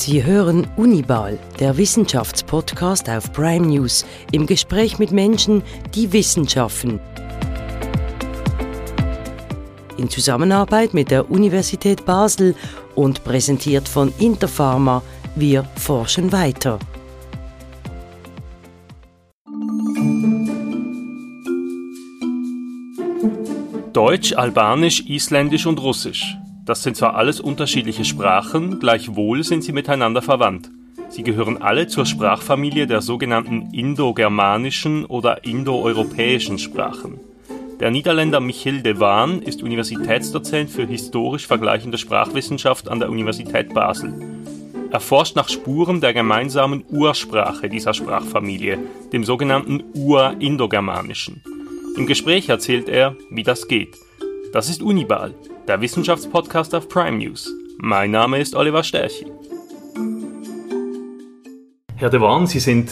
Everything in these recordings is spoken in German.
Sie hören Unibal, der Wissenschaftspodcast auf Prime News, im Gespräch mit Menschen, die Wissenschaften. In Zusammenarbeit mit der Universität Basel und präsentiert von Interpharma. Wir forschen weiter. Deutsch, Albanisch, Isländisch und Russisch. Das sind zwar alles unterschiedliche Sprachen, gleichwohl sind sie miteinander verwandt. Sie gehören alle zur Sprachfamilie der sogenannten indogermanischen oder indoeuropäischen Sprachen. Der Niederländer Michiel de Waan ist Universitätsdozent für historisch vergleichende Sprachwissenschaft an der Universität Basel. Er forscht nach Spuren der gemeinsamen Ursprache dieser Sprachfamilie, dem sogenannten Ur-Indogermanischen. Im Gespräch erzählt er, wie das geht. Das ist Unibal, der Wissenschaftspodcast auf Prime News. Mein Name ist Oliver Sterchi. Herr De Waan, Sie sind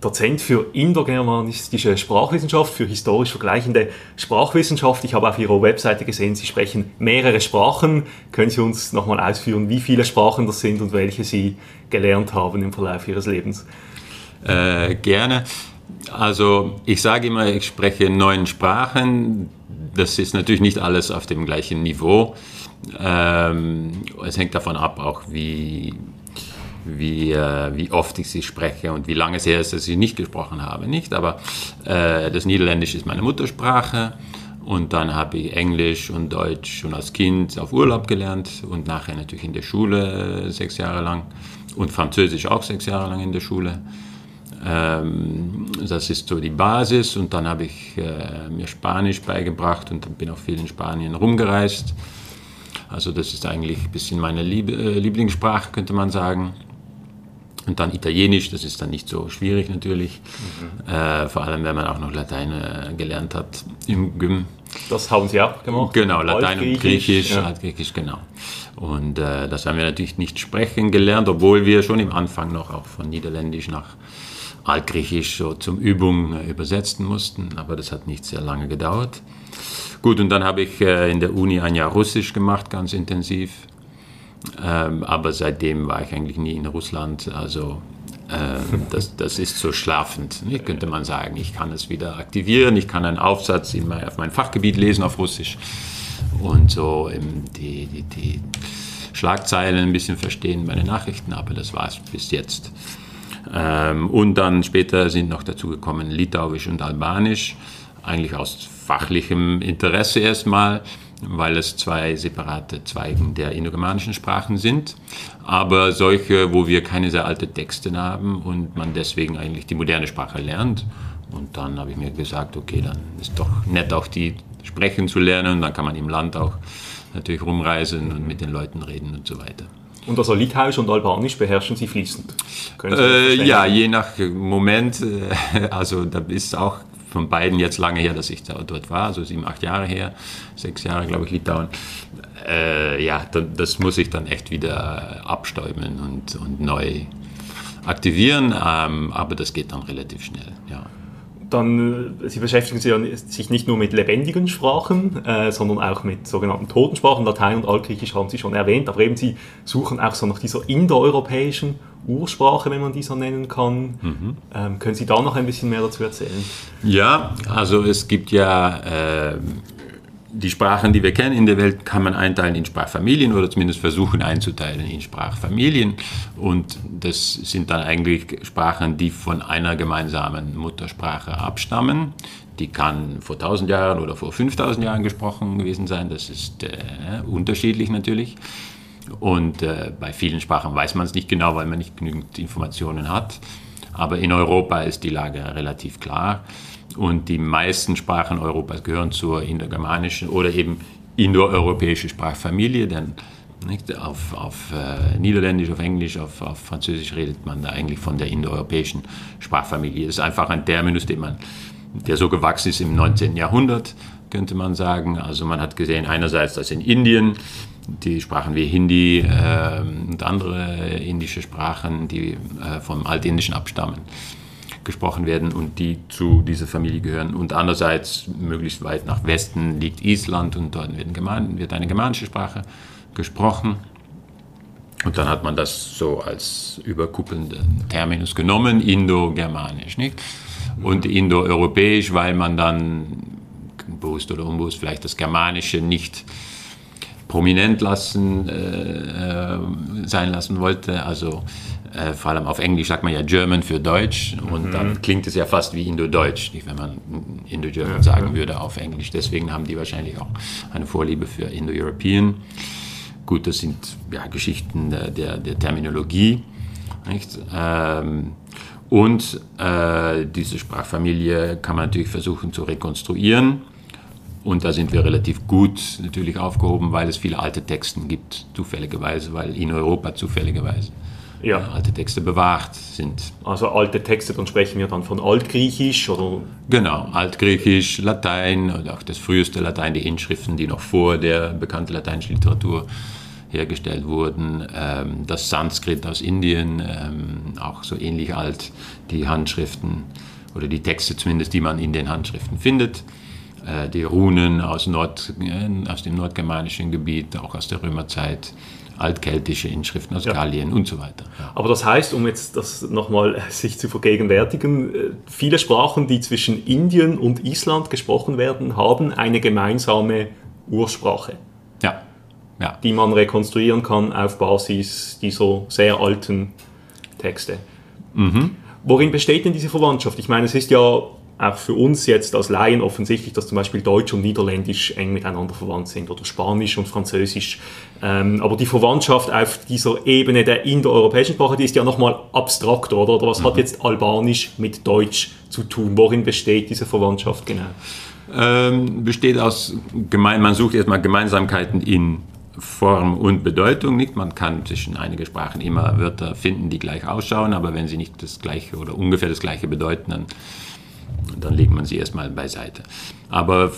Dozent für indogermanistische Sprachwissenschaft, für historisch vergleichende Sprachwissenschaft. Ich habe auf Ihrer Webseite gesehen, Sie sprechen mehrere Sprachen. Können Sie uns nochmal ausführen, wie viele Sprachen das sind und welche Sie gelernt haben im Verlauf Ihres Lebens? Äh, gerne. Also ich sage immer, ich spreche neun Sprachen das ist natürlich nicht alles auf dem gleichen Niveau. Ähm, es hängt davon ab, auch wie, wie, äh, wie oft ich sie spreche und wie lange es her ist, dass ich nicht gesprochen habe. Nicht? Aber äh, das Niederländisch ist meine Muttersprache. Und dann habe ich Englisch und Deutsch schon als Kind auf Urlaub gelernt und nachher natürlich in der Schule sechs Jahre lang und Französisch auch sechs Jahre lang in der Schule. Ähm, das ist so die Basis und dann habe ich äh, mir Spanisch beigebracht und bin auch viel in Spanien rumgereist. Also das ist eigentlich ein bisschen meine Lieb äh, Lieblingssprache, könnte man sagen. Und dann Italienisch, das ist dann nicht so schwierig natürlich, mhm. äh, vor allem wenn man auch noch Latein äh, gelernt hat im Gym. Das haben Sie auch gemacht? Genau, Latein und Griechisch, ja. Griechisch, genau. Und äh, das haben wir natürlich nicht sprechen gelernt, obwohl wir schon im Anfang noch auch von Niederländisch nach Altgriechisch so zum Übung äh, übersetzen mussten, aber das hat nicht sehr lange gedauert. Gut, und dann habe ich äh, in der Uni ein Jahr Russisch gemacht, ganz intensiv. Ähm, aber seitdem war ich eigentlich nie in Russland. Also das, das ist so schlafend, ne, könnte man sagen. Ich kann es wieder aktivieren, ich kann einen Aufsatz in mein, auf mein Fachgebiet lesen auf Russisch und so die, die, die Schlagzeilen ein bisschen verstehen, meine Nachrichten, aber das war es bis jetzt. Ähm, und dann später sind noch dazu gekommen Litauisch und Albanisch, eigentlich aus fachlichem Interesse erstmal, weil es zwei separate Zweigen der indogermanischen Sprachen sind, aber solche, wo wir keine sehr alten Texte haben und man deswegen eigentlich die moderne Sprache lernt. Und dann habe ich mir gesagt, okay, dann ist doch nett auch die sprechen zu lernen, dann kann man im Land auch natürlich rumreisen und mit den Leuten reden und so weiter. Und also Litauisch und Albanisch beherrschen Sie fließend? Äh, ja, je nach Moment. Äh, also da ist auch von beiden jetzt lange her, dass ich da, dort war, also sieben, acht Jahre her, sechs Jahre, glaube ich, Litauen. Äh, ja, das muss ich dann echt wieder abstäuben und, und neu aktivieren, ähm, aber das geht dann relativ schnell, ja dann, äh, Sie beschäftigen sich nicht nur mit lebendigen Sprachen, äh, sondern auch mit sogenannten Totensprachen. Latein und Altgriechisch haben Sie schon erwähnt, aber eben Sie suchen auch so nach dieser indoeuropäischen Ursprache, wenn man die so nennen kann. Mhm. Ähm, können Sie da noch ein bisschen mehr dazu erzählen? Ja, also es gibt ja äh, die Sprachen, die wir kennen in der Welt, kann man einteilen in Sprachfamilien oder zumindest versuchen einzuteilen in Sprachfamilien. Und das sind dann eigentlich Sprachen, die von einer gemeinsamen Muttersprache abstammen. Die kann vor 1000 Jahren oder vor 5000 Jahren gesprochen gewesen sein. Das ist äh, unterschiedlich natürlich. Und äh, bei vielen Sprachen weiß man es nicht genau, weil man nicht genügend Informationen hat. Aber in Europa ist die Lage relativ klar. Und die meisten Sprachen Europas gehören zur indogermanischen oder eben indoeuropäischen Sprachfamilie, denn nicht, auf, auf äh, Niederländisch, auf Englisch, auf, auf, Französisch redet man da eigentlich von der indoeuropäischen Sprachfamilie. Das ist einfach ein Terminus, den man, der so gewachsen ist im 19. Jahrhundert, könnte man sagen. Also man hat gesehen, einerseits, dass in Indien die Sprachen wie Hindi äh, und andere indische Sprachen, die äh, vom Altindischen abstammen, gesprochen werden und die zu dieser Familie gehören. Und andererseits, möglichst weit nach Westen liegt Island und dort wird, eine germanische Sprache gesprochen. Und dann hat man das so als überkuppelnden Terminus genommen, Indo-Germanisch, nicht? Und Indo-Europäisch, weil man dann bewusst oder unbewusst vielleicht das Germanische nicht prominent lassen, äh, äh sein lassen wollte. Also äh, vor allem auf Englisch sagt man ja German für Deutsch und mhm. dann klingt es ja fast wie Indo-Deutsch, wenn man Indo-German ja, sagen ja. würde auf Englisch. Deswegen haben die wahrscheinlich auch eine Vorliebe für Indo-European. Gut, das sind ja, Geschichten der, der, der Terminologie. Ähm, und äh, diese Sprachfamilie kann man natürlich versuchen zu rekonstruieren. Und da sind wir relativ gut natürlich aufgehoben, weil es viele alte Texte gibt, zufälligerweise, weil in Europa zufälligerweise ja. alte Texte bewahrt sind. Also alte Texte, dann sprechen wir dann von Altgriechisch oder? Genau, Altgriechisch, Latein und auch das früheste Latein, die Inschriften, die noch vor der bekannten lateinischen Literatur hergestellt wurden. Ähm, das Sanskrit aus Indien, ähm, auch so ähnlich alt, die Handschriften oder die Texte zumindest, die man in den Handschriften findet. Äh, die Runen aus, Nord, äh, aus dem nordgermanischen Gebiet, auch aus der Römerzeit altkeltische Inschriften aus ja. Gallien und so weiter. Ja. Aber das heißt, um jetzt das nochmal sich zu vergegenwärtigen, äh, viele Sprachen, die zwischen Indien und Island gesprochen werden, haben eine gemeinsame Ursprache. Ja. ja. Die man rekonstruieren kann auf Basis dieser sehr alten Texte. Mhm. Worin besteht denn diese Verwandtschaft? Ich meine, es ist ja auch für uns jetzt als Laien offensichtlich, dass zum Beispiel Deutsch und Niederländisch eng miteinander verwandt sind oder Spanisch und Französisch. Ähm, aber die Verwandtschaft auf dieser Ebene der indoeuropäischen Sprache, die ist ja nochmal abstrakter, oder? Oder was mhm. hat jetzt Albanisch mit Deutsch zu tun? Worin besteht diese Verwandtschaft genau? Ähm, besteht aus, gemein, man sucht erstmal Gemeinsamkeiten in Form und Bedeutung nicht. Man kann zwischen einigen Sprachen immer Wörter finden, die gleich ausschauen, aber wenn sie nicht das gleiche oder ungefähr das gleiche bedeuten, dann dann legt man sie erstmal beiseite. Aber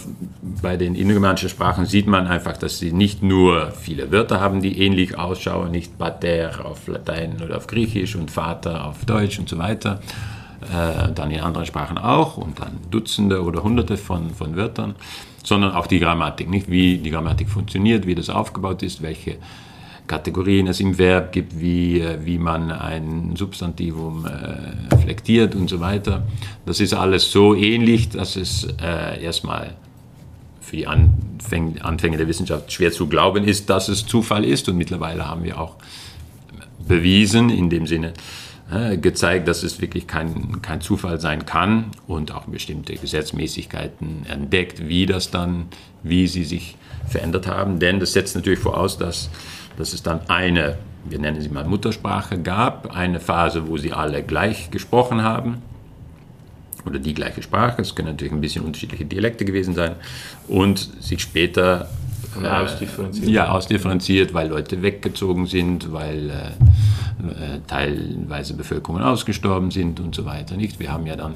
bei den indogermanischen Sprachen sieht man einfach, dass sie nicht nur viele Wörter haben, die ähnlich ausschauen, nicht Pater auf Latein oder auf Griechisch und Vater auf Deutsch und so weiter, äh, dann in anderen Sprachen auch und dann Dutzende oder Hunderte von, von Wörtern, sondern auch die Grammatik, nicht wie die Grammatik funktioniert, wie das aufgebaut ist, welche Kategorien es im Verb gibt, wie, äh, wie man ein Substantivum äh, flektiert und so weiter. Das ist alles so ähnlich, dass es äh, erstmal für die Anfäng Anfänger der Wissenschaft schwer zu glauben ist, dass es Zufall ist. Und mittlerweile haben wir auch bewiesen, in dem Sinne äh, gezeigt, dass es wirklich kein, kein Zufall sein kann und auch bestimmte Gesetzmäßigkeiten entdeckt, wie das dann, wie sie sich verändert haben. Denn das setzt natürlich voraus, dass dass es dann eine, wir nennen sie mal Muttersprache, gab, eine Phase, wo sie alle gleich gesprochen haben. Oder die gleiche Sprache, es können natürlich ein bisschen unterschiedliche Dialekte gewesen sein. Und sich später äh, ausdifferenziert. Ja, ausdifferenziert, weil Leute weggezogen sind, weil äh, äh teilweise Bevölkerungen ausgestorben sind und so weiter. Nicht? Wir haben ja dann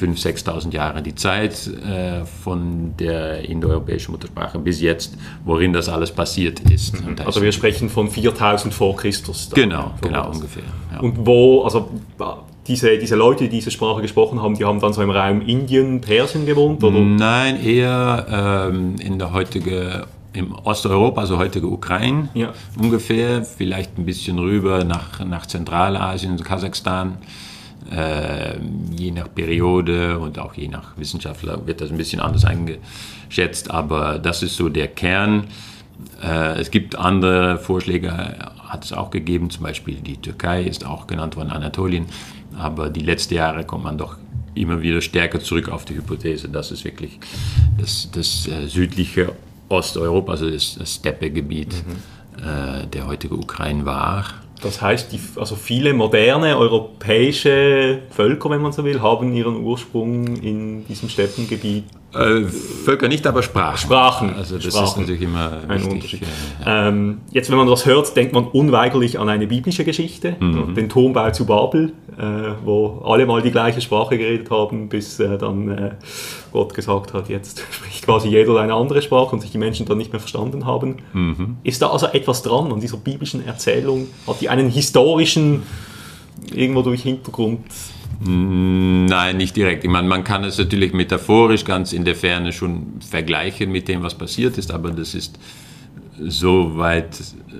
5.000, 6.000 Jahre die Zeit äh, von der indoeuropäischen Muttersprache bis jetzt, worin das alles passiert ist. Mhm. Also wir sprechen von 4.000 vor Christus. Genau, genau ungefähr. Ja. Und wo, also diese, diese Leute, die diese Sprache gesprochen haben, die haben dann so im Raum Indien, Persien gewohnt? Oder? Nein, eher ähm, in der heutigen im Osteuropa, also heutige Ukraine ja. ungefähr, vielleicht ein bisschen rüber nach, nach Zentralasien, Kasachstan. Äh, je nach Periode und auch je nach Wissenschaftler wird das ein bisschen anders eingeschätzt, aber das ist so der Kern. Äh, es gibt andere Vorschläge, hat es auch gegeben, zum Beispiel die Türkei ist auch genannt worden, Anatolien, aber die letzten Jahre kommt man doch immer wieder stärker zurück auf die Hypothese, dass es wirklich das, das äh, südliche Osteuropa, also das, das Steppegebiet mhm. äh, der heutige Ukraine war. Das heißt, die, also viele moderne europäische Völker, wenn man so will, haben ihren Ursprung in diesem Steppengebiet. Äh, Völker nicht, aber Sprachen. Sprachen. Also das Sprachen. ist natürlich immer ein wichtig. Unterschied. Ja. Ähm, jetzt, wenn man das hört, denkt man unweigerlich an eine biblische Geschichte, mhm. den Turmbau zu Babel, äh, wo alle mal die gleiche Sprache geredet haben, bis äh, dann äh, Gott gesagt hat, jetzt spricht quasi jeder eine andere Sprache und sich die Menschen dann nicht mehr verstanden haben. Mhm. Ist da also etwas dran an dieser biblischen Erzählung? Hat die einen historischen, irgendwo durch Hintergrund Nein, nicht direkt. Ich meine, man kann es natürlich metaphorisch ganz in der Ferne schon vergleichen mit dem, was passiert ist, aber das ist so weit,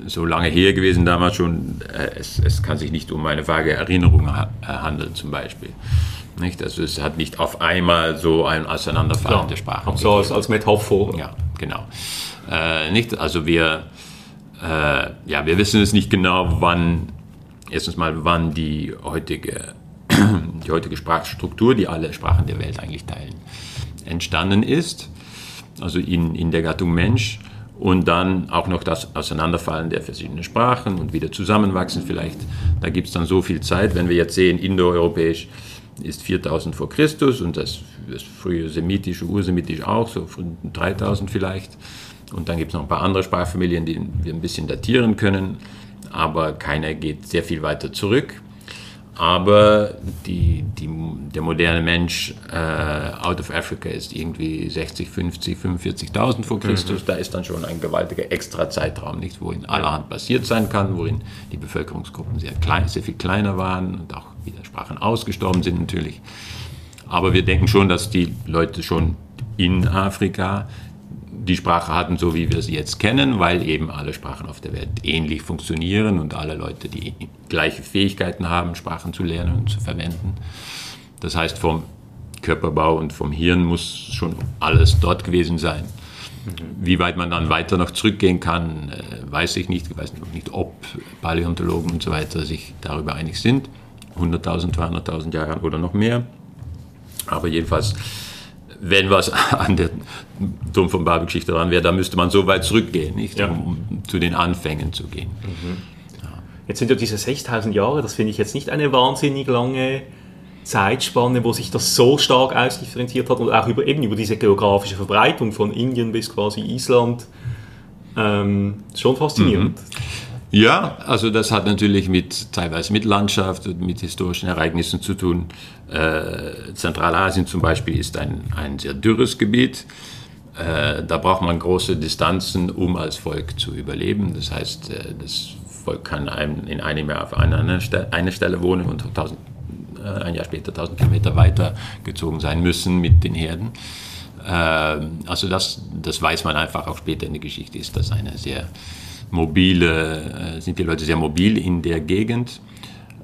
so lange her gewesen damals schon, äh, es, es kann sich nicht um eine vage Erinnerung ha handeln zum Beispiel. Nicht? Also es hat nicht auf einmal so ein Auseinanderfallen ja, der Sprachen. So als, als Metapher. Ja, genau. Äh, nicht? Also wir, äh, ja, wir wissen es nicht genau, wann, erstens mal, wann die heutige, die heutige Sprachstruktur, die alle Sprachen der Welt eigentlich teilen, entstanden ist. Also in, in der Gattung Mensch und dann auch noch das Auseinanderfallen der verschiedenen Sprachen und wieder zusammenwachsen vielleicht. Da gibt es dann so viel Zeit. Wenn wir jetzt sehen, indoeuropäisch ist 4000 vor Christus und das, das frühe semitische, ursemitisch auch, so von 3000 vielleicht. Und dann gibt es noch ein paar andere Sprachfamilien, die wir ein bisschen datieren können, aber keiner geht sehr viel weiter zurück. Aber die, die, der moderne Mensch äh, out of Africa ist irgendwie 60, 50, 45.000 vor Christus. Mhm. Da ist dann schon ein gewaltiger extra Zeitraum, nicht, wo in allerhand passiert sein kann, worin die Bevölkerungsgruppen sehr klein, sehr viel kleiner waren und auch wieder Sprachen ausgestorben sind natürlich. Aber wir denken schon, dass die Leute schon in Afrika die Sprache hatten, so wie wir sie jetzt kennen, weil eben alle Sprachen auf der Welt ähnlich funktionieren und alle Leute die gleiche Fähigkeiten haben, Sprachen zu lernen und zu verwenden. Das heißt, vom Körperbau und vom Hirn muss schon alles dort gewesen sein. Wie weit man dann weiter noch zurückgehen kann, äh, weiß ich nicht. Ich weiß nicht, ob Paläontologen und so weiter sich darüber einig sind. 100.000, 200.000 Jahre oder noch mehr. Aber jedenfalls wenn was an der Turm von Babel-Geschichte dran wäre, dann müsste man so weit zurückgehen, nicht? Ja. Um, um, zu den Anfängen zu gehen. Mhm. Ja. Jetzt sind ja diese 6000 Jahre, das finde ich jetzt nicht eine wahnsinnig lange Zeitspanne, wo sich das so stark ausdifferenziert hat und auch über, eben über diese geografische Verbreitung von Indien bis quasi Island. Ähm, schon faszinierend. Mhm. Ja, also das hat natürlich mit teilweise mit Landschaft und mit historischen Ereignissen zu tun. Äh, Zentralasien zum Beispiel ist ein, ein sehr dürres Gebiet. Äh, da braucht man große Distanzen, um als Volk zu überleben. Das heißt, äh, das Volk kann einem in einem Jahr auf einer, einer Stelle wohnen und 1000, äh, ein Jahr später 1000 Kilometer weiter gezogen sein müssen mit den Herden. Ähm, also das, das weiß man einfach auch später in der Geschichte, ist das eine sehr mobile, äh, sind die Leute sehr mobil in der Gegend.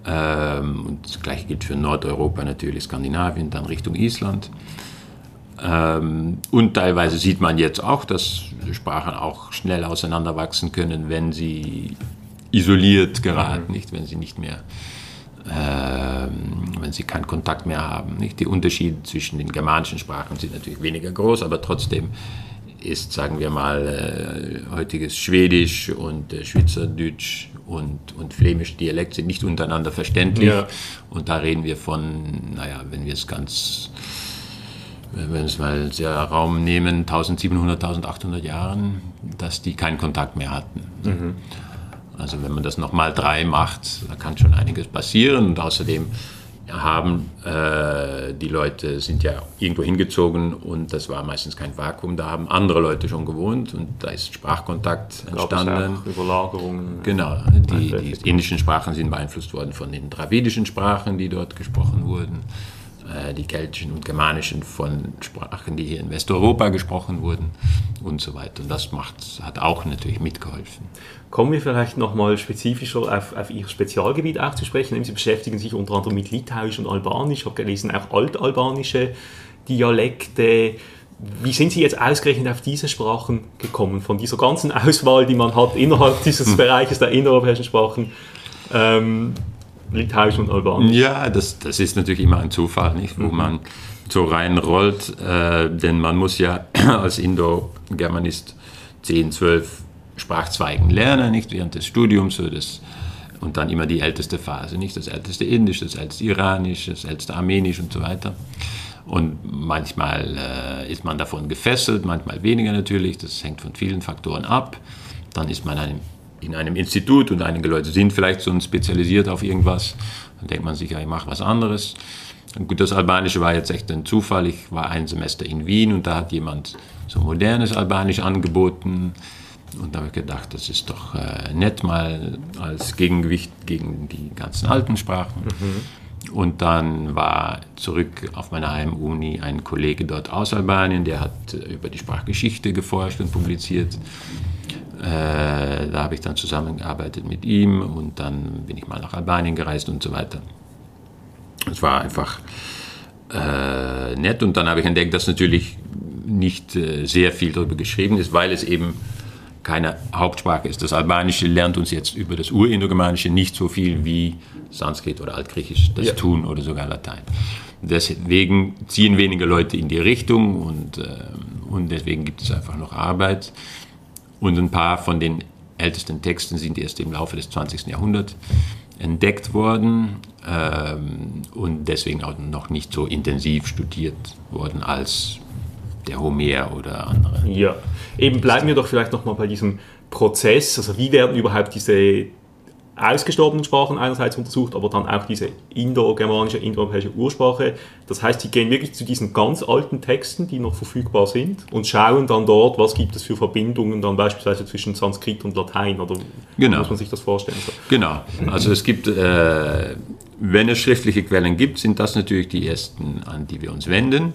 Ähm, und das gleiche gilt für Nordeuropa natürlich, Skandinavien, dann Richtung Island. Ähm, und teilweise sieht man jetzt auch, dass Sprachen auch schnell auseinanderwachsen können, wenn sie isoliert geraten, mhm. nicht, wenn sie nicht mehr, ähm, wenn sie keinen Kontakt mehr haben. Nicht? Die Unterschiede zwischen den germanischen Sprachen sind natürlich weniger groß, aber trotzdem ist, sagen wir mal, äh, heutiges Schwedisch und äh, Schweizerdeutsch und, und Flämisch Dialekt sind nicht untereinander verständlich. Ja. Und da reden wir von, naja, wenn wir es ganz, wenn wir es mal sehr Raum nehmen, 1700, 1800 Jahren, dass die keinen Kontakt mehr hatten. Mhm. Also wenn man das nochmal drei macht, da kann schon einiges passieren und außerdem haben. Äh, die Leute sind ja irgendwo hingezogen und das war meistens kein Vakuum. Da haben andere Leute schon gewohnt und da ist Sprachkontakt entstanden. Überlagerungen. Genau. Die, die indischen Sprachen sind beeinflusst worden von den dravidischen Sprachen, die dort gesprochen wurden. Äh, die keltischen und germanischen von Sprachen, die hier in Westeuropa gesprochen wurden und so weiter. Und das macht, hat auch natürlich mitgeholfen. Kommen wir vielleicht nochmal spezifischer auf, auf Ihr Spezialgebiet auch zu sprechen. Sie beschäftigen sich unter anderem mit Litauisch und Albanisch. Ich habe gelesen, auch altalbanische Dialekte. Wie sind Sie jetzt ausgerechnet auf diese Sprachen gekommen? Von dieser ganzen Auswahl, die man hat innerhalb dieses. Bereiches der innereuropäischen Sprachen. Ähm, Litauisch und Albanisch. Ja, das, das ist natürlich immer ein Zufall, nicht, wo mhm. man so reinrollt, äh, denn man muss ja als Indo-Germanist 10, 12 Sprachzweigen lernen, nicht während des Studiums, so das, und dann immer die älteste Phase, nicht das älteste Indisch, das älteste Iranisch, das älteste Armenisch und so weiter. Und manchmal äh, ist man davon gefesselt, manchmal weniger natürlich, das hängt von vielen Faktoren ab. Dann ist man einem in einem Institut und einige Leute sind vielleicht so spezialisiert auf irgendwas. Dann denkt man sich, ja, ich mache was anderes. Und gut, das Albanische war jetzt echt ein Zufall. Ich war ein Semester in Wien und da hat jemand so modernes Albanisch angeboten. Und da habe ich gedacht, das ist doch äh, nett mal als Gegengewicht gegen die ganzen alten Sprachen. Mhm. Und dann war zurück auf meiner Heimuni ein Kollege dort aus Albanien, der hat äh, über die Sprachgeschichte geforscht und publiziert. Äh, da habe ich dann zusammengearbeitet mit ihm und dann bin ich mal nach Albanien gereist und so weiter. Es war einfach äh, nett und dann habe ich entdeckt, dass natürlich nicht äh, sehr viel darüber geschrieben ist, weil es eben keine Hauptsprache ist. Das Albanische lernt uns jetzt über das Urindogermanische nicht so viel wie Sanskrit oder Altgriechisch das ja. tun oder sogar Latein. Deswegen ziehen weniger Leute in die Richtung und, äh, und deswegen gibt es einfach noch Arbeit. Und ein paar von den ältesten Texten sind erst im Laufe des 20. Jahrhunderts entdeckt worden ähm, und deswegen auch noch nicht so intensiv studiert worden als der Homer oder andere. Ja, eben bleiben wir doch vielleicht nochmal bei diesem Prozess. Also wie werden überhaupt diese ausgestorbenen Sprachen einerseits untersucht, aber dann auch diese indogermanische, indoeuropäische Ursprache. Das heißt, sie gehen wirklich zu diesen ganz alten Texten, die noch verfügbar sind und schauen dann dort, was gibt es für Verbindungen dann beispielsweise zwischen Sanskrit und Latein oder genau. muss man sich das vorstellen? So. Genau, also es gibt, äh, wenn es schriftliche Quellen gibt, sind das natürlich die ersten, an die wir uns wenden.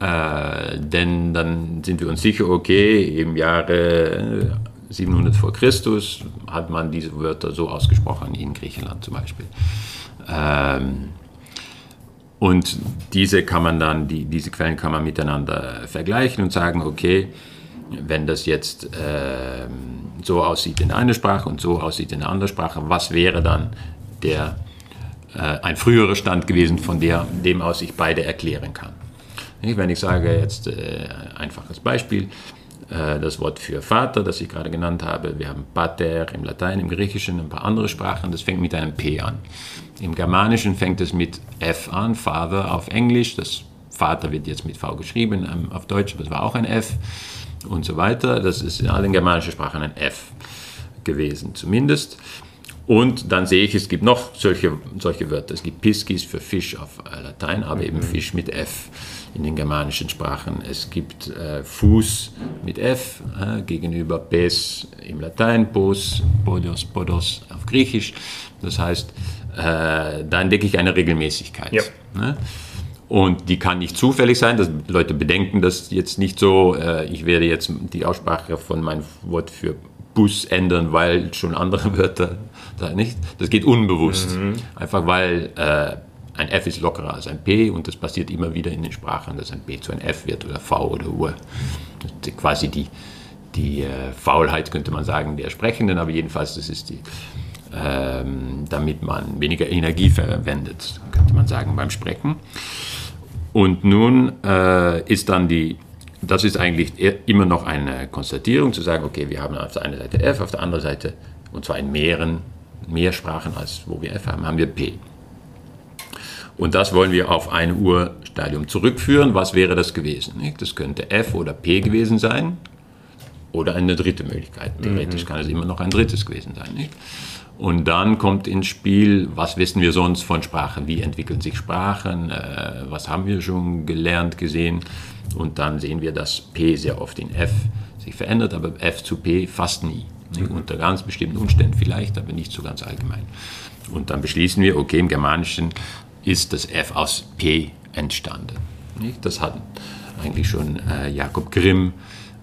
Äh, denn dann sind wir uns sicher, okay, im Jahre 700 vor Christus hat man diese Wörter so ausgesprochen, in Griechenland zum Beispiel. Ähm, und diese kann man dann, die, diese Quellen kann man miteinander vergleichen und sagen, okay, wenn das jetzt äh, so aussieht in einer Sprache und so aussieht in einer anderen Sprache, was wäre dann der, äh, ein früherer Stand gewesen, von der, dem aus ich beide erklären kann. Wenn ich sage jetzt äh, einfaches Beispiel, das Wort für Vater, das ich gerade genannt habe. Wir haben Pater im Latein, im Griechischen, ein paar andere Sprachen. Das fängt mit einem P an. Im Germanischen fängt es mit F an, Father auf Englisch. Das Vater wird jetzt mit V geschrieben, ähm, auf Deutsch, das war auch ein F und so weiter. Das ist in allen germanischen Sprachen ein F gewesen, zumindest. Und dann sehe ich, es gibt noch solche, solche Wörter. Es gibt Piskis für Fisch auf Latein, aber eben mhm. Fisch mit F in den germanischen Sprachen. Es gibt äh, Fuß mit F äh, gegenüber Pes im Latein, Pos, Podos, Podos auf Griechisch. Das heißt, äh, da entdecke ich eine Regelmäßigkeit. Ja. Ne? Und die kann nicht zufällig sein. dass Leute bedenken das jetzt nicht so. Äh, ich werde jetzt die Aussprache von meinem Wort für Bus ändern, weil schon andere Wörter da nicht. Das geht unbewusst. Mhm. Einfach weil äh, ein F ist lockerer als ein P und das passiert immer wieder in den Sprachen, dass ein P zu ein F wird oder V oder U. Das ist quasi die, die äh, Faulheit, könnte man sagen, der Sprechenden, aber jedenfalls, das ist die, ähm, damit man weniger Energie verwendet, könnte man sagen, beim Sprechen. Und nun äh, ist dann die, das ist eigentlich immer noch eine Konstatierung, zu sagen, okay, wir haben auf der einen Seite F, auf der anderen Seite, und zwar in mehreren, mehr Sprachen als wo wir F haben, haben wir P. Und das wollen wir auf ein Urstadium zurückführen. Was wäre das gewesen? Das könnte F oder P gewesen sein oder eine dritte Möglichkeit. Theoretisch mhm. kann es immer noch ein drittes gewesen sein. Nicht? Und dann kommt ins Spiel, was wissen wir sonst von Sprachen? Wie entwickeln sich Sprachen? Äh, was haben wir schon gelernt, gesehen? Und dann sehen wir, dass P sehr oft in F sich verändert, aber F zu P fast nie. Mhm. Unter ganz bestimmten Umständen vielleicht, aber nicht so ganz allgemein. Und dann beschließen wir, okay, im Germanischen ist das F aus P entstanden. Das hat eigentlich schon äh, Jakob Grimm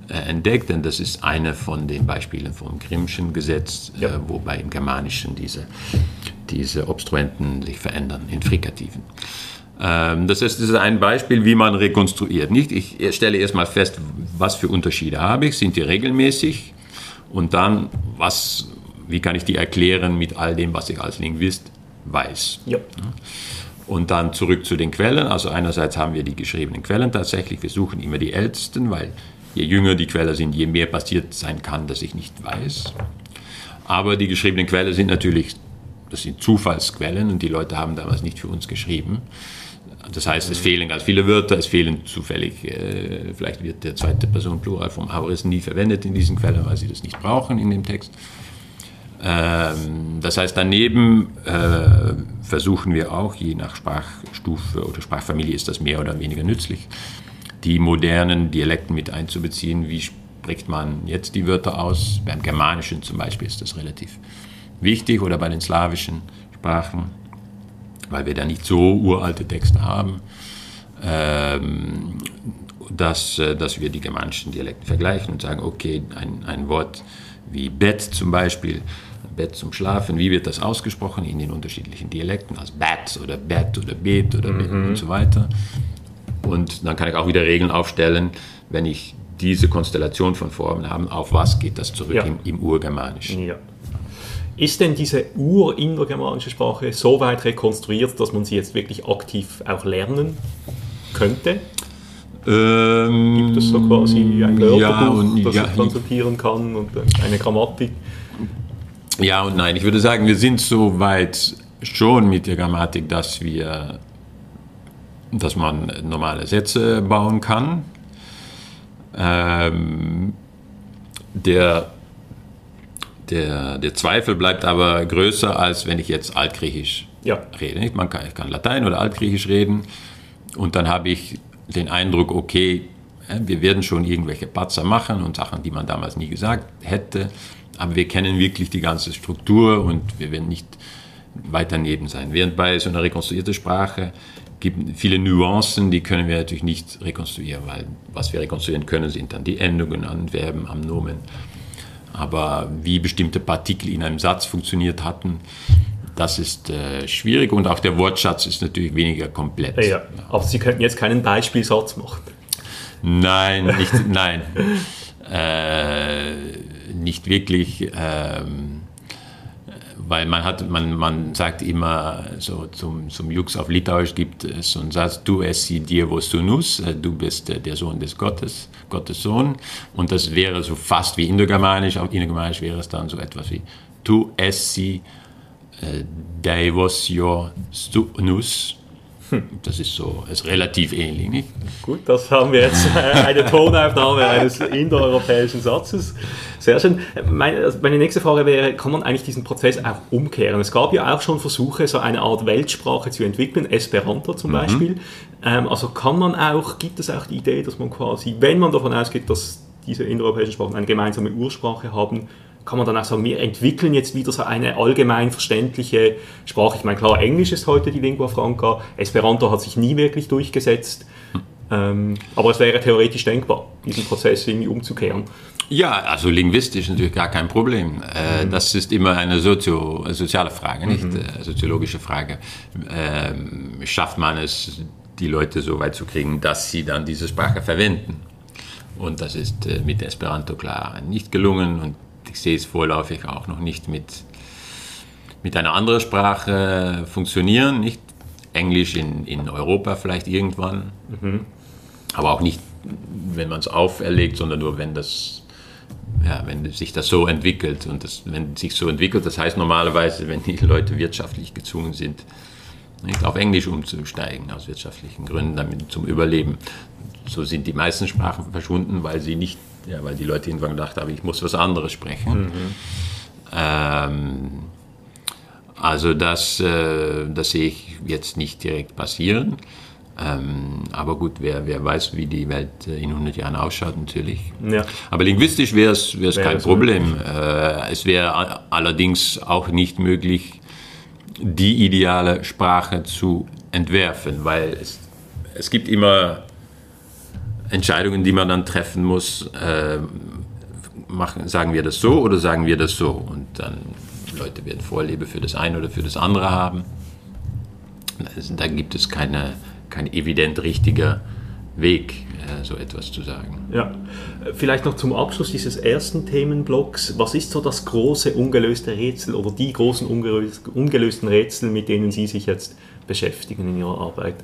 äh, entdeckt, denn das ist eine von den Beispielen vom Grimmschen Gesetz, äh, ja. äh, wobei im Germanischen diese, diese Obstruenten sich verändern in Frikativen. Ähm, das, ist, das ist ein Beispiel, wie man rekonstruiert. Nicht? Ich stelle erstmal fest, was für Unterschiede habe ich, sind die regelmäßig und dann, was, wie kann ich die erklären mit all dem, was ich als Linguist weiß. Ja. Und dann zurück zu den Quellen. Also einerseits haben wir die geschriebenen Quellen tatsächlich. Wir suchen immer die ältesten, weil je jünger die Quellen sind, je mehr passiert sein kann, dass ich nicht weiß. Aber die geschriebenen Quellen sind natürlich, das sind Zufallsquellen und die Leute haben damals nicht für uns geschrieben. Das heißt, es fehlen ganz viele Wörter, es fehlen zufällig, äh, vielleicht wird der zweite Person Plural vom Aorist nie verwendet in diesen Quellen, weil sie das nicht brauchen in dem Text. Ähm, das heißt, daneben äh, versuchen wir auch, je nach Sprachstufe oder Sprachfamilie ist das mehr oder weniger nützlich, die modernen Dialekten mit einzubeziehen. Wie spricht man jetzt die Wörter aus? Beim Germanischen zum Beispiel ist das relativ wichtig oder bei den slawischen Sprachen, weil wir da nicht so uralte Texte haben, ähm, dass, äh, dass wir die germanischen Dialekte vergleichen und sagen, okay, ein, ein Wort wie Bett zum Beispiel, Bett zum Schlafen, wie wird das ausgesprochen in den unterschiedlichen Dialekten, als Bett oder Bett oder Bet oder mhm. Bett und so weiter. Und dann kann ich auch wieder Regeln aufstellen, wenn ich diese Konstellation von Formen habe, auf was geht das zurück ja. im, im Urgermanischen. Ja. Ist denn diese urindogermanische Sprache so weit rekonstruiert, dass man sie jetzt wirklich aktiv auch lernen könnte? Ähm, Gibt es so quasi ein Wörterbuch, ja und, das ja, ich konsultieren kann und eine Grammatik? Ja und nein. Ich würde sagen, wir sind so weit schon mit der Grammatik, dass wir, dass man normale Sätze bauen kann. Ähm, der, der, der Zweifel bleibt aber größer, als wenn ich jetzt Altgriechisch ja. rede. Man kann, ich kann Latein oder Altgriechisch reden und dann habe ich den Eindruck, okay, wir werden schon irgendwelche Patzer machen und Sachen, die man damals nie gesagt hätte, aber wir kennen wirklich die ganze Struktur und wir werden nicht weiter neben sein. Während bei so einer rekonstruierten Sprache gibt viele Nuancen, die können wir natürlich nicht rekonstruieren, weil was wir rekonstruieren können, sind dann die Endungen an Verben, am Nomen. Aber wie bestimmte Partikel in einem Satz funktioniert hatten, das ist äh, schwierig und auch der Wortschatz ist natürlich weniger komplett. Ja, aber Sie könnten jetzt keinen Beispielsatz machen. Nein, nicht, nein. Äh, nicht wirklich. Ähm, weil man hat, man, man sagt immer so zum, zum Jux auf Litauisch gibt es so einen Satz, du esi Dievo Sunus, äh, du bist der Sohn des Gottes, Gottes Sohn. Und das wäre so fast wie Indogermanisch, auf Indogermanisch wäre es dann so etwas wie tu esi äh, Deivos jo Sunus. Das ist so, ist relativ ähnlich, nicht? Gut, das haben wir jetzt äh, eine Tonaufnahme eines indoeuropäischen Satzes. Sehr schön. Meine, also meine, nächste Frage wäre, kann man eigentlich diesen Prozess auch umkehren? Es gab ja auch schon Versuche, so eine Art Weltsprache zu entwickeln, Esperanto zum mhm. Beispiel. Ähm, also kann man auch, gibt es auch die Idee, dass man quasi, wenn man davon ausgeht, dass diese indoeuropäischen Sprachen eine gemeinsame Ursprache haben, kann man dann auch sagen, wir entwickeln jetzt wieder so eine allgemein verständliche Sprache. Ich meine, klar, Englisch ist heute die Lingua Franca, Esperanto hat sich nie wirklich durchgesetzt, ähm, aber es wäre theoretisch denkbar, diesen Prozess irgendwie umzukehren. Ja, also linguistisch natürlich gar kein Problem. Äh, mhm. Das ist immer eine Sozio soziale Frage, nicht mhm. Äh, soziologische Frage. Ähm, schafft man es, die Leute so weit zu kriegen, dass sie dann diese Sprache verwenden? Und das ist äh, mit Esperanto klar nicht gelungen und ich sehe es vorläufig auch noch nicht mit, mit einer anderen Sprache funktionieren. Nicht Englisch in, in Europa vielleicht irgendwann, mhm. aber auch nicht, wenn man es auferlegt, sondern nur, wenn das ja, wenn sich das so entwickelt. Und das, wenn sich so entwickelt, das heißt normalerweise, wenn die Leute wirtschaftlich gezwungen sind, nicht auf Englisch umzusteigen, aus wirtschaftlichen Gründen, damit zum Überleben. So sind die meisten Sprachen verschwunden, weil sie nicht ja, weil die Leute irgendwann gedacht haben, ich muss was anderes sprechen. Mhm. Ähm, also das, äh, das sehe ich jetzt nicht direkt passieren. Ähm, aber gut, wer, wer weiß, wie die Welt äh, in 100 Jahren ausschaut, natürlich. Ja. Aber linguistisch wäre es wär kein Problem. Äh, es wäre allerdings auch nicht möglich, die ideale Sprache zu entwerfen, weil es, es gibt immer Entscheidungen, die man dann treffen muss, äh, machen, sagen wir das so oder sagen wir das so? Und dann Leute werden Vorliebe für das eine oder für das andere haben. Also, da gibt es keine, kein evident richtiger Weg, äh, so etwas zu sagen. Ja, vielleicht noch zum Abschluss dieses ersten Themenblocks. Was ist so das große ungelöste Rätsel oder die großen ungelösten Rätsel, mit denen Sie sich jetzt beschäftigen in Ihrer Arbeit?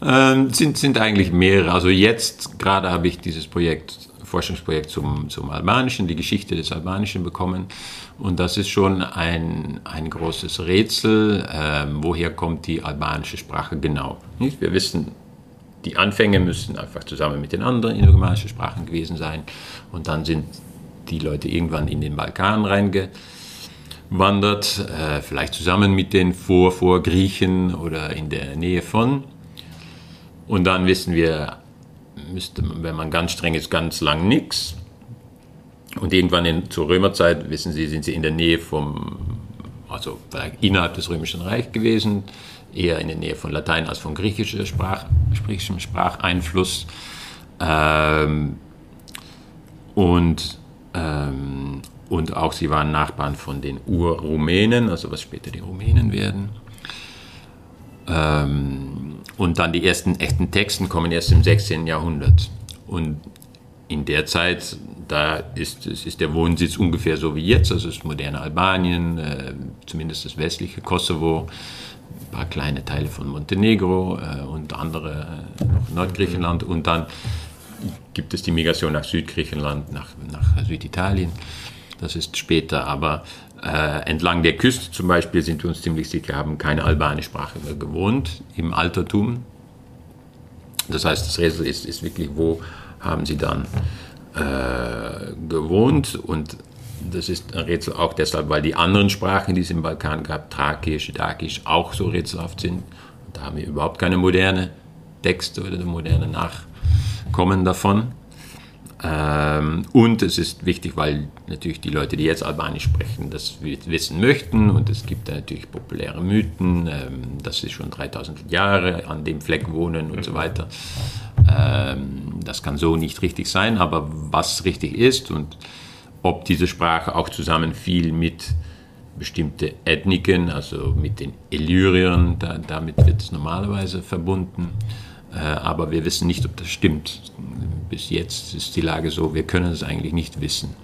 Ähm, sind, sind eigentlich mehrere. Also jetzt gerade habe ich dieses Projekt, Forschungsprojekt zum, zum Albanischen, die Geschichte des Albanischen bekommen. Und das ist schon ein, ein großes Rätsel, ähm, woher kommt die albanische Sprache genau. Nicht? Wir wissen, die Anfänge müssen einfach zusammen mit den anderen indogermanischen Sprachen gewesen sein. Und dann sind die Leute irgendwann in den Balkan reingewandert, äh, vielleicht zusammen mit den Vor-Vor-Griechen oder in der Nähe von. Und dann wissen wir, müsste, wenn man ganz streng ist, ganz lang nichts. Und irgendwann in, zur Römerzeit, wissen Sie, sind sie in der Nähe vom, also innerhalb des Römischen Reichs gewesen, eher in der Nähe von Latein als von griechischer Sprach, griechischem Spracheinfluss. Ähm, und ähm, und auch sie waren Nachbarn von den Urrumänen, also was später die Rumänen werden. Ähm, und dann die ersten echten Texten kommen erst im 16. Jahrhundert. Und in der Zeit, da ist, ist der Wohnsitz ungefähr so wie jetzt, das moderne Albanien, äh, zumindest das westliche Kosovo, ein paar kleine Teile von Montenegro äh, und andere äh, noch Nordgriechenland und dann gibt es die Migration nach Südgriechenland, nach, nach Süditalien. Das ist später, aber äh, entlang der Küste zum Beispiel sind wir uns ziemlich sicher, haben keine albanische Sprache mehr gewohnt im Altertum. Das heißt, das Rätsel ist, ist wirklich, wo haben sie dann äh, gewohnt und das ist ein Rätsel auch deshalb, weil die anderen Sprachen, die es im Balkan gab, Thrakisch, Dakisch, auch so rätselhaft sind. Da haben wir überhaupt keine moderne Texte oder moderne Nachkommen davon. Ähm, und es ist wichtig, weil natürlich die Leute, die jetzt Albanisch sprechen, das wissen möchten. Und es gibt da natürlich populäre Mythen, ähm, dass sie schon 3000 Jahre an dem Fleck wohnen und so weiter. Ähm, das kann so nicht richtig sein, aber was richtig ist und ob diese Sprache auch zusammenfiel mit bestimmten Ethniken, also mit den Illyriern, da, damit wird es normalerweise verbunden. Äh, aber wir wissen nicht, ob das stimmt. Bis jetzt ist die Lage so, wir können es eigentlich nicht wissen.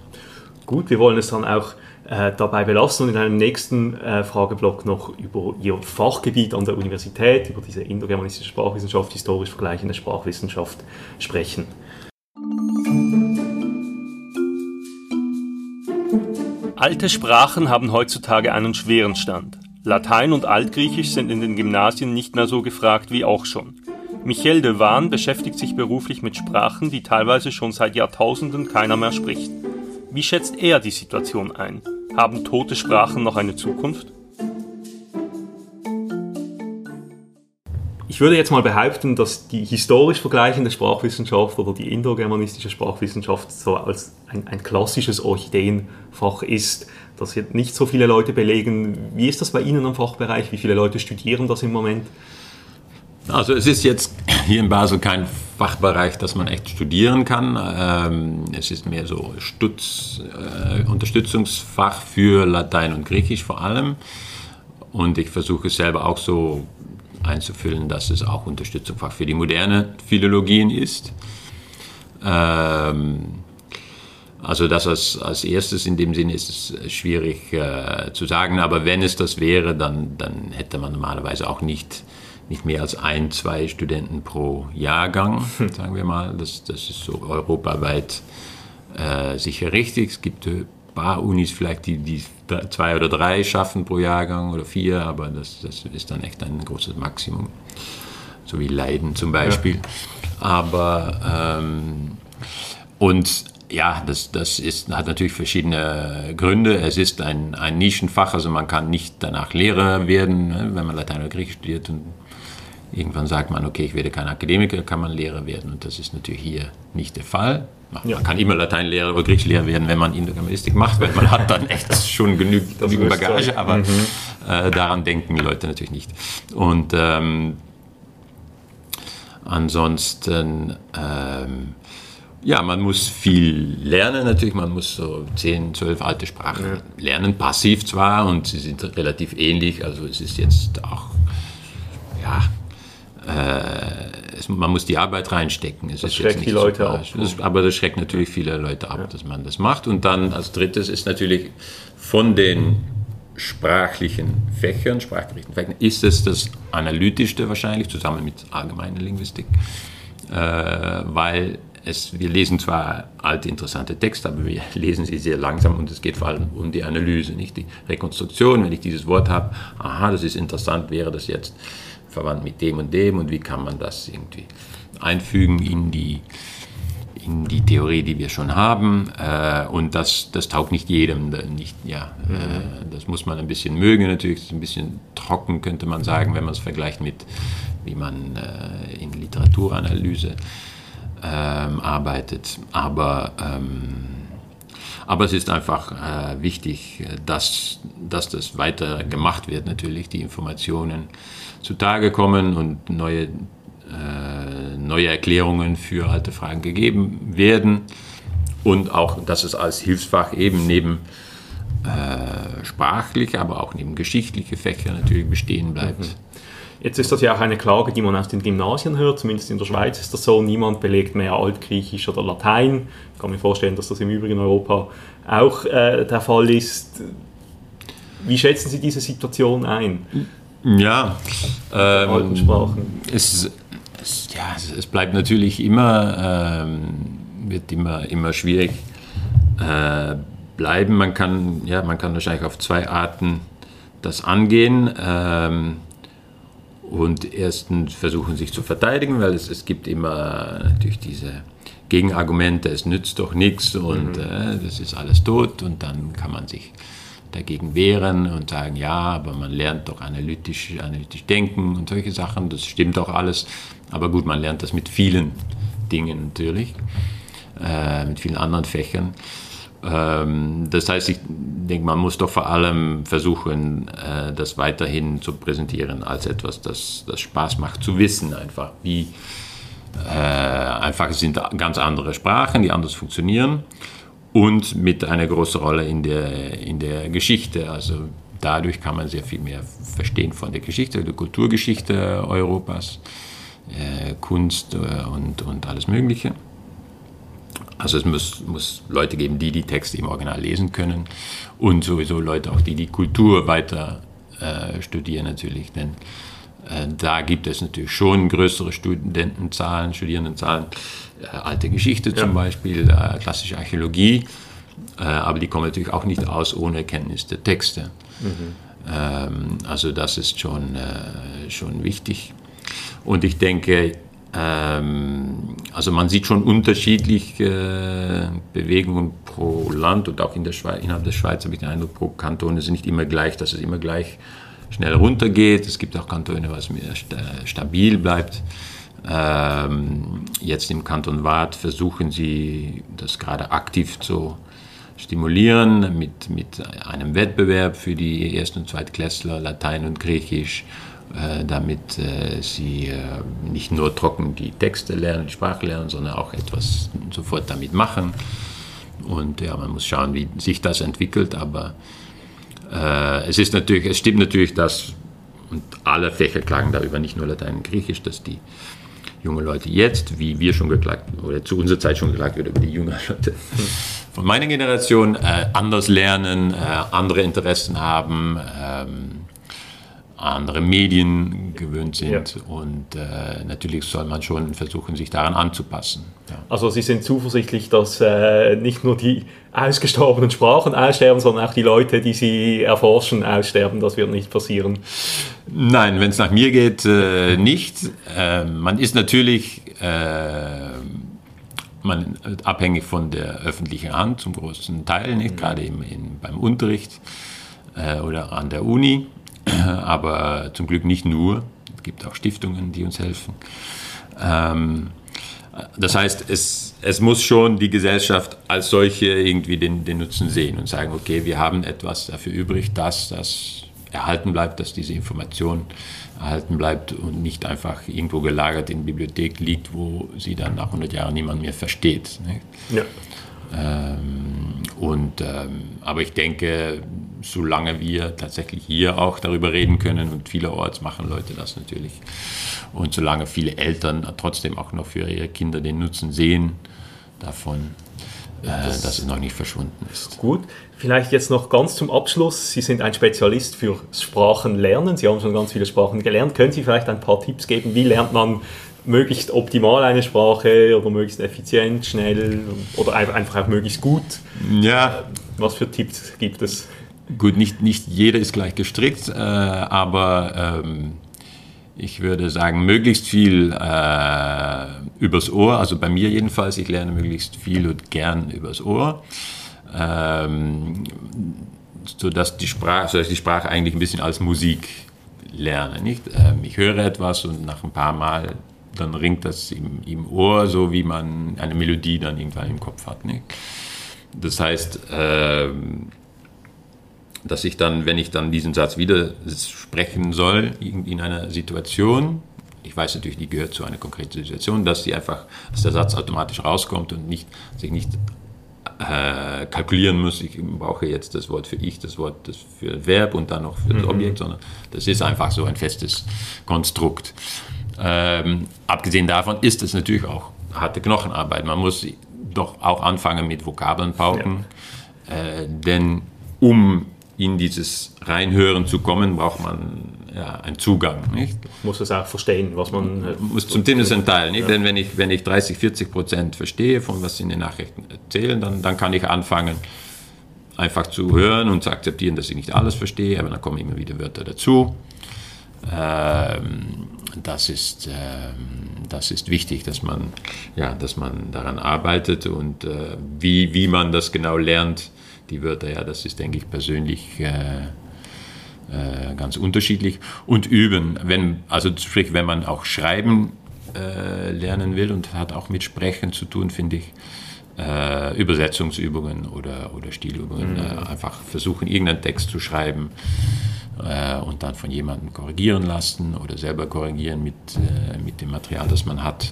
Gut, wir wollen es dann auch äh, dabei belassen und in einem nächsten äh, Frageblock noch über Ihr Fachgebiet an der Universität, über diese indogermanistische Sprachwissenschaft, historisch vergleichende Sprachwissenschaft sprechen. Alte Sprachen haben heutzutage einen schweren Stand. Latein und Altgriechisch sind in den Gymnasien nicht mehr so gefragt wie auch schon. Michel de Waan beschäftigt sich beruflich mit Sprachen, die teilweise schon seit Jahrtausenden keiner mehr spricht. Wie schätzt er die Situation ein? Haben tote Sprachen noch eine Zukunft? Ich würde jetzt mal behaupten, dass die historisch vergleichende Sprachwissenschaft oder die indogermanistische Sprachwissenschaft so als ein, ein klassisches Orchideenfach ist, das jetzt nicht so viele Leute belegen. Wie ist das bei Ihnen im Fachbereich? Wie viele Leute studieren das im Moment? Also es ist jetzt hier in Basel kein Fachbereich, das man echt studieren kann. Ähm, es ist mehr so Stutz, äh, Unterstützungsfach für Latein und Griechisch vor allem. Und ich versuche es selber auch so einzufüllen, dass es auch Unterstützungsfach für die moderne Philologien ist. Ähm, also das als, als erstes in dem Sinne ist es schwierig äh, zu sagen, aber wenn es das wäre, dann, dann hätte man normalerweise auch nicht nicht mehr als ein, zwei Studenten pro Jahrgang, sagen wir mal. Das, das ist so europaweit äh, sicher richtig. Es gibt ein paar Unis vielleicht, die, die zwei oder drei schaffen pro Jahrgang oder vier, aber das, das ist dann echt ein großes Maximum. So wie Leiden zum Beispiel. Ja. Aber ähm, und ja, das, das ist, hat natürlich verschiedene Gründe. Es ist ein, ein Nischenfach, also man kann nicht danach Lehrer werden, ne, wenn man Latein oder Griechisch studiert und Irgendwann sagt man, okay, ich werde kein Akademiker, kann man Lehrer werden. Und das ist natürlich hier nicht der Fall. Man ja. kann immer Lateinlehrer oder Griechischlehrer werden, wenn man Indogermanistik macht, weil man hat dann echt schon genügend, genügend Bagage, aber mhm. äh, daran denken die Leute natürlich nicht. Und ähm, ansonsten, ähm, ja, man muss viel lernen natürlich, man muss so 10, 12 alte Sprachen ja. lernen, passiv zwar, und sie sind relativ ähnlich, also es ist jetzt auch, ja, es, man muss die Arbeit reinstecken. Es das schreckt die Leute so, ab. Das, aber das schreckt natürlich viele Leute ab, ja. dass man das macht. Und dann als drittes ist natürlich von den sprachlichen Fächern, sprachlichen Fächern, ist es das analytischste wahrscheinlich, zusammen mit allgemeiner Linguistik, äh, weil es, wir lesen zwar alte, interessante Texte, aber wir lesen sie sehr langsam und es geht vor allem um die Analyse, nicht die Rekonstruktion. Wenn ich dieses Wort habe, aha, das ist interessant, wäre das jetzt verwandt mit dem und dem und wie kann man das irgendwie einfügen in die, in die Theorie, die wir schon haben. Äh, und das, das taugt nicht jedem. Nicht, ja, äh, mhm. das muss man ein bisschen mögen natürlich. Das ist ein bisschen trocken, könnte man sagen, wenn man es vergleicht mit, wie man äh, in Literaturanalyse ähm, arbeitet. Aber ähm, aber es ist einfach äh, wichtig, dass, dass das weiter gemacht wird, natürlich, die Informationen zutage kommen und neue, äh, neue Erklärungen für alte Fragen gegeben werden. und auch, dass es als Hilfsfach eben neben äh, sprachliche, aber auch neben geschichtliche Fächer natürlich bestehen bleibt. Mhm. Jetzt ist das ja auch eine Klage, die man aus den Gymnasien hört, zumindest in der Schweiz ist das so, niemand belegt mehr Altgriechisch oder Latein. Ich kann mir vorstellen, dass das im Übrigen Europa auch äh, der Fall ist. Wie schätzen Sie diese Situation ein? Ja, ähm. Es, es, ja, es bleibt natürlich immer, ähm, wird immer, immer schwierig äh, bleiben. Man kann, ja, man kann wahrscheinlich auf zwei Arten das angehen. Ähm, und erstens versuchen sich zu verteidigen, weil es, es gibt immer natürlich diese Gegenargumente, es nützt doch nichts und mhm. äh, das ist alles tot und dann kann man sich dagegen wehren und sagen, ja, aber man lernt doch analytisch, analytisch denken und solche Sachen, das stimmt auch alles, aber gut, man lernt das mit vielen Dingen natürlich, äh, mit vielen anderen Fächern. Ähm, das heißt, ich denke, man muss doch vor allem versuchen, äh, das weiterhin zu präsentieren als etwas, das, das Spaß macht, zu wissen einfach, wie äh, einfach sind ganz andere Sprachen, die anders funktionieren und mit einer großen Rolle in der, in der Geschichte. Also dadurch kann man sehr viel mehr verstehen von der Geschichte, der Kulturgeschichte Europas, äh, Kunst und, und alles Mögliche. Also es muss, muss Leute geben, die die Texte im Original lesen können und sowieso Leute auch, die die Kultur weiter äh, studieren natürlich, denn äh, da gibt es natürlich schon größere Studentenzahlen, Studierendenzahlen, äh, alte Geschichte zum ja. Beispiel, äh, klassische Archäologie, äh, aber die kommen natürlich auch nicht aus ohne Kenntnis der Texte. Mhm. Ähm, also das ist schon, äh, schon wichtig. Und ich denke, ähm, also man sieht schon unterschiedliche äh, Bewegungen pro Land und auch in der Schweiz, innerhalb der Schweiz habe ich den Eindruck, pro Kanton ist es nicht immer gleich, dass es immer gleich schnell runtergeht. Es gibt auch Kantone, was mehr stabil bleibt. Ähm, jetzt im Kanton Waadt versuchen sie das gerade aktiv zu stimulieren mit, mit einem Wettbewerb für die Erst- und Zweitklässler, Latein und Griechisch äh, damit äh, sie äh, nicht nur trocken die Texte lernen, die Sprache lernen, sondern auch etwas sofort damit machen. Und ja, man muss schauen, wie sich das entwickelt, aber äh, es ist natürlich, es stimmt natürlich, dass, und alle Fächer klagen darüber, nicht nur Latein und Griechisch, dass die jungen Leute jetzt, wie wir schon geklagt, oder zu unserer Zeit schon geklagt wird, über die jungen Leute von meiner Generation äh, anders lernen, äh, andere Interessen haben, ähm, andere Medien gewöhnt sind. Ja. Und äh, natürlich soll man schon versuchen, sich daran anzupassen. Ja. Also Sie sind zuversichtlich, dass äh, nicht nur die ausgestorbenen Sprachen aussterben, sondern auch die Leute, die sie erforschen, aussterben. Das wird nicht passieren. Nein, wenn es nach mir geht, äh, nicht. Ähm, man ist natürlich äh, man, abhängig von der öffentlichen Hand zum großen Teil, nicht? Mhm. gerade im, in, beim Unterricht äh, oder an der Uni. aber zum Glück nicht nur. Es gibt auch Stiftungen, die uns helfen. Ähm, das heißt, es, es muss schon die Gesellschaft als solche irgendwie den, den Nutzen sehen und sagen, okay, wir haben etwas dafür übrig, dass das erhalten bleibt, dass diese Information erhalten bleibt und nicht einfach irgendwo gelagert in der Bibliothek liegt, wo sie dann nach 100 Jahren niemand mehr versteht. Ja. Ähm, und, ähm, aber ich denke, solange wir tatsächlich hier auch darüber reden können und vielerorts machen Leute das natürlich und solange viele Eltern trotzdem auch noch für ihre Kinder den Nutzen sehen davon, äh, das dass es noch nicht verschwunden ist. Gut, vielleicht jetzt noch ganz zum Abschluss. Sie sind ein Spezialist für Sprachenlernen. Sie haben schon ganz viele Sprachen gelernt. Können Sie vielleicht ein paar Tipps geben? Wie lernt man möglichst optimal eine Sprache oder möglichst effizient, schnell oder einfach auch möglichst gut? Ja. Was für Tipps gibt es? Gut, nicht, nicht jeder ist gleich gestrickt, äh, aber ähm, ich würde sagen, möglichst viel äh, übers Ohr, also bei mir jedenfalls, ich lerne möglichst viel und gern übers Ohr, ähm, sodass, die Sprache, sodass die Sprache eigentlich ein bisschen als Musik lerne. Nicht? Ähm, ich höre etwas und nach ein paar Mal dann ringt das im, im Ohr, so wie man eine Melodie dann irgendwann im Kopf hat. Nicht? Das heißt, ähm, dass ich dann, wenn ich dann diesen Satz wieder sprechen soll, in einer Situation, ich weiß natürlich, die gehört zu einer konkreten Situation, dass die einfach, dass der Satz automatisch rauskommt und nicht, sich nicht äh, kalkulieren muss, ich brauche jetzt das Wort für ich, das Wort das für Verb und dann noch für das mhm. Objekt, sondern das ist einfach so ein festes Konstrukt. Ähm, abgesehen davon ist es natürlich auch harte Knochenarbeit. Man muss doch auch anfangen mit Vokabeln pauken, ja. äh, denn um in dieses Reinhören zu kommen, braucht man ja, einen Zugang. Nicht? Muss es auch verstehen, was man. Äh, muss zum Zumindest ein Teil. Nicht? Ja. Denn wenn ich, wenn ich 30, 40 Prozent verstehe, von was sie in den Nachrichten erzählen, dann, dann kann ich anfangen, einfach zu hören und zu akzeptieren, dass ich nicht alles verstehe, aber dann kommen immer wieder Wörter dazu. Ähm, das, ist, ähm, das ist wichtig, dass man, ja, dass man daran arbeitet und äh, wie, wie man das genau lernt, die Wörter, ja, das ist, denke ich, persönlich äh, äh, ganz unterschiedlich. Und üben, wenn, also sprich, wenn man auch schreiben äh, lernen will und hat auch mit Sprechen zu tun, finde ich, äh, Übersetzungsübungen oder, oder Stilübungen. Mhm. Äh, einfach versuchen, irgendeinen Text zu schreiben äh, und dann von jemandem korrigieren lassen oder selber korrigieren mit, mit dem Material, das man hat.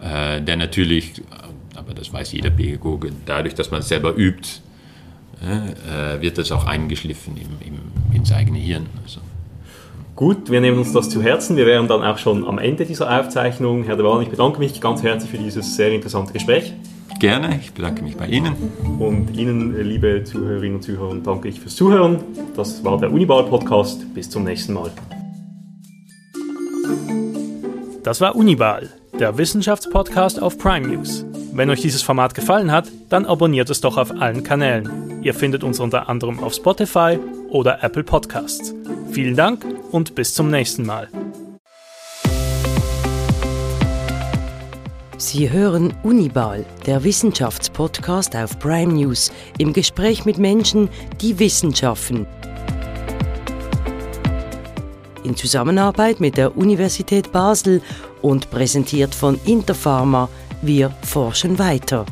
Der natürlich, aber das weiß jeder Pädagoge, dadurch, dass man es selber übt, äh, wird das auch eingeschliffen im, im, ins eigene Hirn. Also. Gut, wir nehmen uns das zu Herzen. Wir wären dann auch schon am Ende dieser Aufzeichnung. Herr De Waal, ich bedanke mich ganz herzlich für dieses sehr interessante Gespräch. Gerne, ich bedanke mich bei Ihnen. Und Ihnen, liebe Zuhörerinnen und Zuhörer, danke ich fürs Zuhören. Das war der Unibal-Podcast. Bis zum nächsten Mal. Das war Unibal, der Wissenschaftspodcast auf Prime News. Wenn euch dieses Format gefallen hat, dann abonniert es doch auf allen Kanälen. Ihr findet uns unter anderem auf Spotify oder Apple Podcasts. Vielen Dank und bis zum nächsten Mal. Sie hören Unibal, der Wissenschaftspodcast auf Prime News, im Gespräch mit Menschen, die Wissenschaften. In Zusammenarbeit mit der Universität Basel und präsentiert von Interpharma, wir forschen weiter.